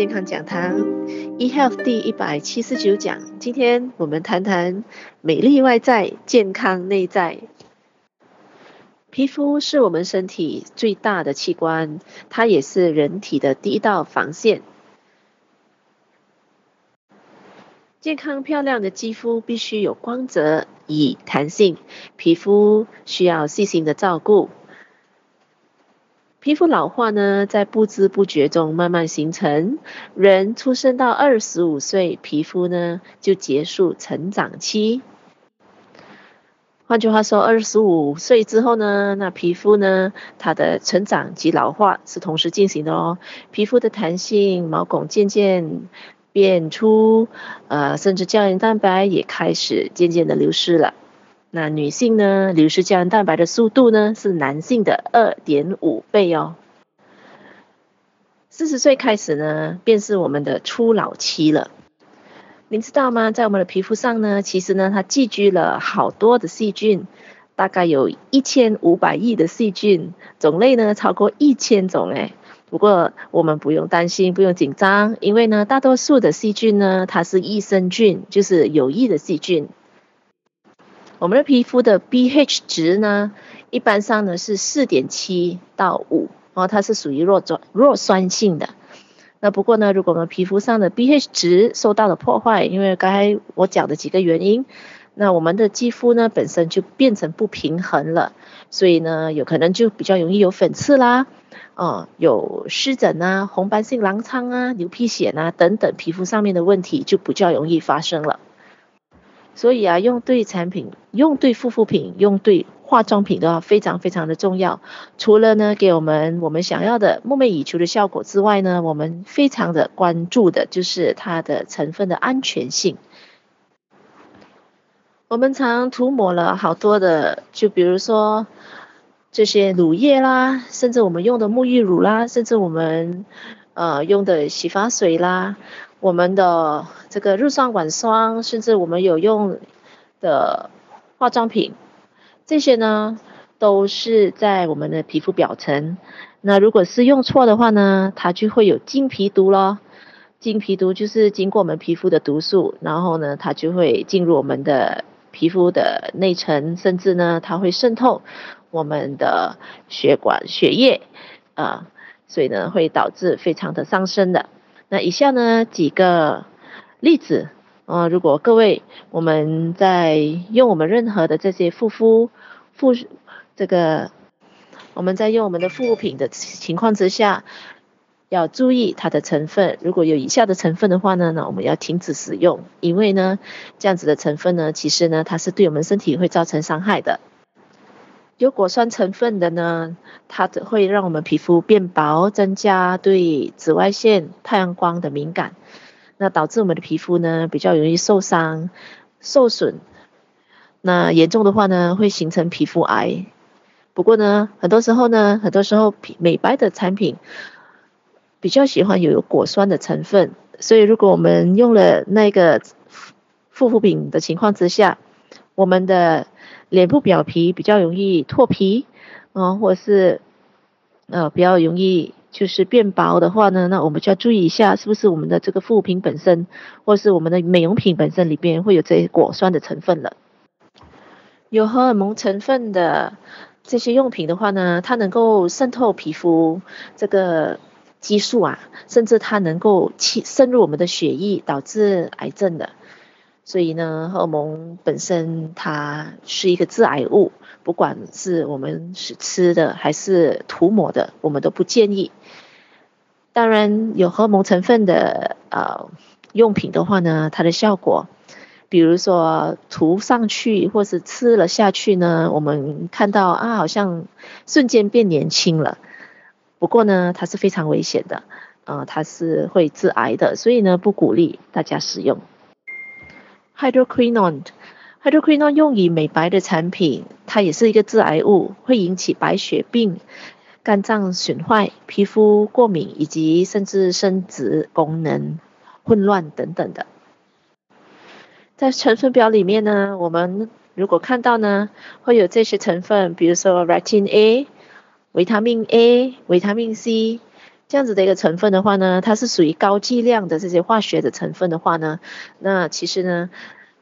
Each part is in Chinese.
健康讲堂，eHealth 第一百七十九讲。今天我们谈谈美丽外在，健康内在。皮肤是我们身体最大的器官，它也是人体的第一道防线。健康漂亮的肌肤必须有光泽与弹性，皮肤需要细心的照顾。皮肤老化呢，在不知不觉中慢慢形成。人出生到二十五岁，皮肤呢就结束成长期。换句话说，二十五岁之后呢，那皮肤呢，它的成长及老化是同时进行的哦。皮肤的弹性、毛孔渐渐变粗，呃，甚至胶原蛋白也开始渐渐的流失了。那女性呢，流失胶原蛋白的速度呢，是男性的二点五倍哦。四十岁开始呢，便是我们的初老期了。您知道吗？在我们的皮肤上呢，其实呢，它寄居了好多的细菌，大概有一千五百亿的细菌，种类呢超过一千种诶。不过我们不用担心，不用紧张，因为呢，大多数的细菌呢，它是益生菌，就是有益的细菌。我们的皮肤的 pH 值呢，一般上呢是四点七到五，然后它是属于弱酸弱酸性的。那不过呢，如果我们皮肤上的 pH 值受到了破坏，因为刚才我讲的几个原因，那我们的肌肤呢本身就变成不平衡了，所以呢有可能就比较容易有粉刺啦，哦，有湿疹啊、红斑性狼疮啊、牛皮癣啊等等皮肤上面的问题就比较容易发生了。所以啊，用对产品、用对护肤品、用对化妆品的话，非常非常的重要。除了呢，给我们我们想要的梦寐以求的效果之外呢，我们非常的关注的就是它的成分的安全性。我们常涂抹了好多的，就比如说这些乳液啦，甚至我们用的沐浴乳啦，甚至我们呃用的洗发水啦。我们的这个日霜、晚霜，甚至我们有用的化妆品，这些呢都是在我们的皮肤表层。那如果是用错的话呢，它就会有经皮毒咯。经皮毒就是经过我们皮肤的毒素，然后呢，它就会进入我们的皮肤的内层，甚至呢，它会渗透我们的血管、血液啊，所以呢，会导致非常的伤身的。那以下呢几个例子，啊、如果各位我们在用我们任何的这些护肤护这个我们在用我们的护肤品的情况之下，要注意它的成分。如果有以下的成分的话呢，那我们要停止使用，因为呢这样子的成分呢，其实呢它是对我们身体会造成伤害的。有果酸成分的呢，它会让我们皮肤变薄，增加对紫外线、太阳光的敏感，那导致我们的皮肤呢比较容易受伤、受损。那严重的话呢，会形成皮肤癌。不过呢，很多时候呢，很多时候美白的产品比较喜欢有果酸的成分，所以如果我们用了那个护肤品的情况之下，我们的脸部表皮比较容易脱皮，啊、呃，或是呃比较容易就是变薄的话呢，那我们就要注意一下，是不是我们的这个护肤品本身，或是我们的美容品本身里边会有这些果酸的成分了。有荷尔蒙成分的这些用品的话呢，它能够渗透皮肤这个激素啊，甚至它能够侵渗入我们的血液，导致癌症的。所以呢，荷尔蒙本身它是一个致癌物，不管是我们是吃的还是涂抹的，我们都不建议。当然，有荷尔蒙成分的呃用品的话呢，它的效果，比如说涂上去或是吃了下去呢，我们看到啊，好像瞬间变年轻了。不过呢，它是非常危险的，呃，它是会致癌的，所以呢，不鼓励大家使用。Hydroquinone，Hydroquinone 用于美白的产品，它也是一个致癌物，会引起白血病、肝脏损坏、皮肤过敏以及甚至生殖功能混乱等等的。在成分表里面呢，我们如果看到呢，会有这些成分，比如说 Retin A、维他命 A、维他命 C、这样子的一个成分的话呢，它是属于高剂量的这些化学的成分的话呢，那其实呢，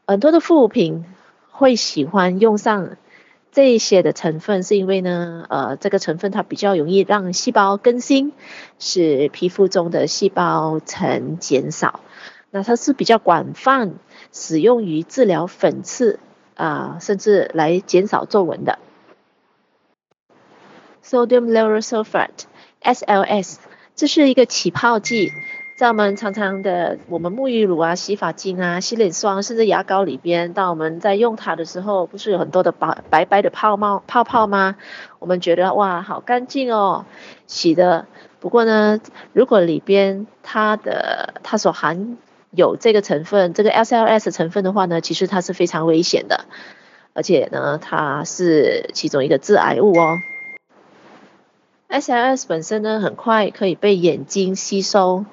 很多的护肤品会喜欢用上这一些的成分，是因为呢，呃，这个成分它比较容易让细胞更新，使皮肤中的细胞层减少。那它是比较广泛使用于治疗粉刺啊、甚至来减少皱纹的。Sodium lauryl sulfate（SLS）。这是一个起泡剂，在我们常常的我们沐浴乳啊、洗发精啊、洗脸霜，甚至牙膏里边，当我们在用它的时候，不是有很多的白白白的泡泡泡泡吗？我们觉得哇，好干净哦，洗的。不过呢，如果里边它的它所含有这个成分，这个 SLS 成分的话呢，其实它是非常危险的，而且呢，它是其中一个致癌物哦。SLS 本身呢，很快可以被眼睛吸收，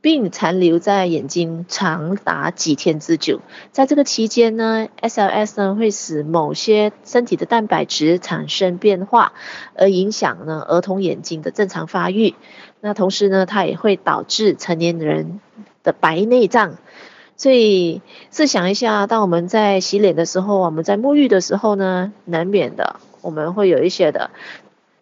并残留在眼睛长达几天之久。在这个期间呢，SLS 呢会使某些身体的蛋白质产生变化，而影响呢儿童眼睛的正常发育。那同时呢，它也会导致成年人的白内障。所以试想一下，当我们在洗脸的时候，我们在沐浴的时候呢，难免的我们会有一些的。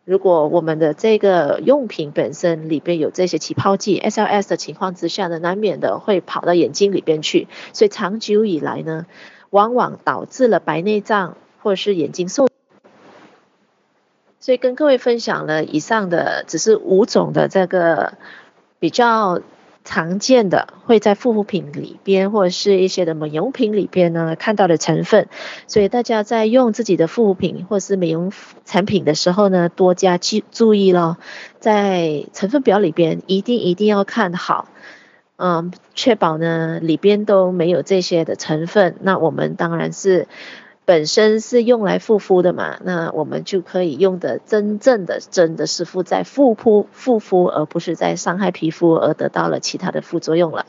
如果我们的这个用品本身里边有这些起泡剂 SLS 的情况之下呢，难免的会跑到眼睛里边去，所以长久以来呢，往往导致了白内障或者是眼睛受。所以跟各位分享了以上的只是五种的这个比较。常见的会在护肤品里边或者是一些的美容品里边呢看到的成分，所以大家在用自己的护肤品或是美容产品的时候呢，多加注注意咯，在成分表里边一定一定要看好，嗯，确保呢里边都没有这些的成分，那我们当然是。本身是用来护肤的嘛，那我们就可以用的真正的真的是敷在护肤护肤，而不是在伤害皮肤而得到了其他的副作用了。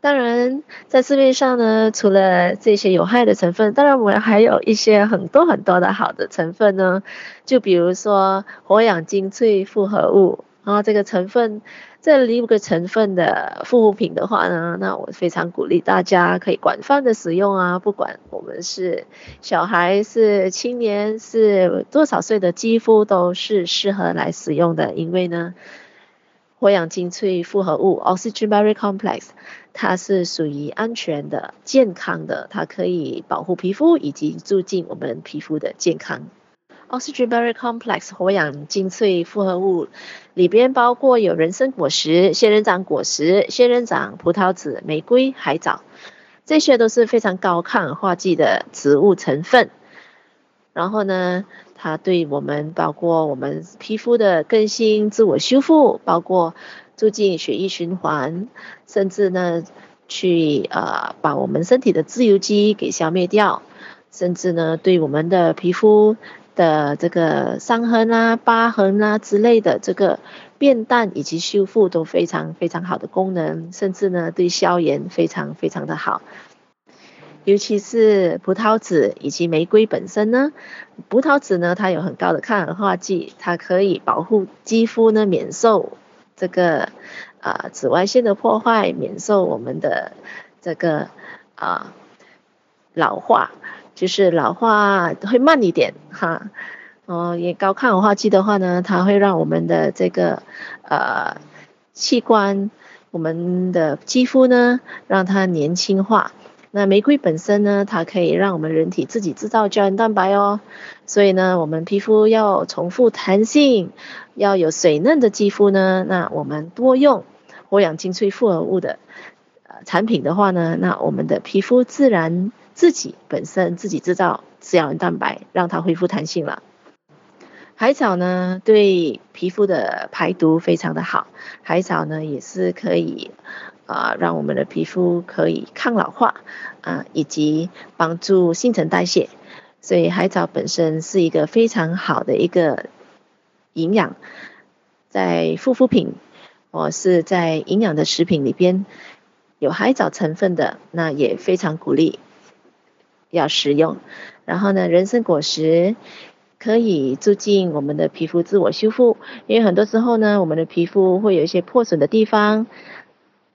当然，在市面上呢，除了这些有害的成分，当然我们还有一些很多很多的好的成分呢，就比如说活氧精粹复合物。然后这个成分，这六个成分的护肤品的话呢，那我非常鼓励大家可以广泛的使用啊，不管我们是小孩、是青年、是多少岁的肌肤都是适合来使用的，因为呢，活氧精粹复合物 （Oxygen Berry Complex） 它是属于安全的、健康的，它可以保护皮肤以及促进我们皮肤的健康。Oxygen Berry Complex 活氧精粹复合物里边包括有人参果实、仙人掌果实、仙人掌、葡萄籽、玫瑰、海藻，这些都是非常高抗氧化剂的植物成分。然后呢，它对我们包括我们皮肤的更新、自我修复，包括促进血液循环，甚至呢，去呃把我们身体的自由基给消灭掉，甚至呢，对我们的皮肤。的这个伤痕啊、疤痕啊之类的，这个变淡以及修复都非常非常好的功能，甚至呢对消炎非常非常的好。尤其是葡萄籽以及玫瑰本身呢，葡萄籽呢它有很高的抗氧化剂，它可以保护肌肤呢免受这个啊、紫外线的破坏，免受我们的这个啊、老化。就是老化会慢一点哈，哦，也高抗氧化剂的话呢，它会让我们的这个呃器官，我们的肌肤呢，让它年轻化。那玫瑰本身呢，它可以让我们人体自己制造胶原蛋白哦。所以呢，我们皮肤要重复弹性，要有水嫩的肌肤呢，那我们多用活氧精粹复合物的呃产品的话呢，那我们的皮肤自然。自己本身自己制造胶原蛋白，让它恢复弹性了。海藻呢，对皮肤的排毒非常的好。海藻呢，也是可以啊、让我们的皮肤可以抗老化啊、以及帮助新陈代谢。所以海藻本身是一个非常好的一个营养，在护肤品或是在营养的食品里边有海藻成分的，那也非常鼓励。要食用，然后呢，人参果实可以促进我们的皮肤自我修复，因为很多时候呢，我们的皮肤会有一些破损的地方，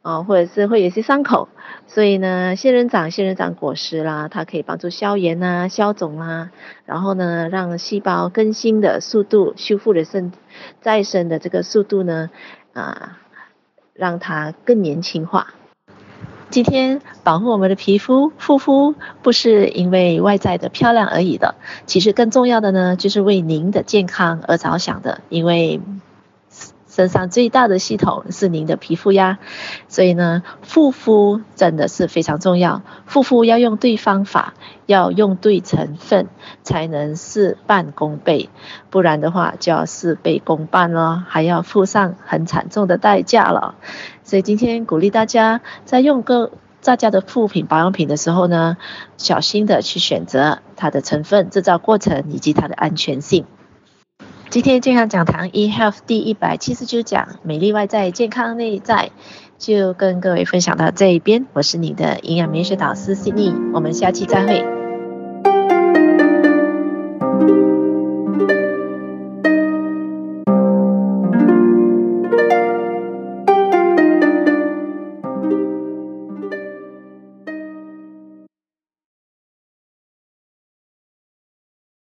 啊、或者是会有一些伤口，所以呢，仙人掌、仙人掌果实啦，它可以帮助消炎呐、消肿啦，然后呢，让细胞更新的速度、修复的生再生的这个速度呢，啊，让它更年轻化。今天保护我们的皮肤护肤，不是因为外在的漂亮而已的，其实更重要的呢，就是为您的健康而着想的，因为身上最大的系统是您的皮肤呀，所以呢，护肤真的是非常重要，护肤要用对方法，要用对成分，才能事半功倍，不然的话就要事倍功半了，还要付上很惨重的代价了。所以今天鼓励大家在用各大家的护肤品保养品的时候呢，小心的去选择它的成分、制造过程以及它的安全性。今天健康讲堂 eHealth 第一百七十九讲，美丽外在，健康内在，就跟各位分享到这一边。我是你的营养美学导师 Cindy，我们下期再会。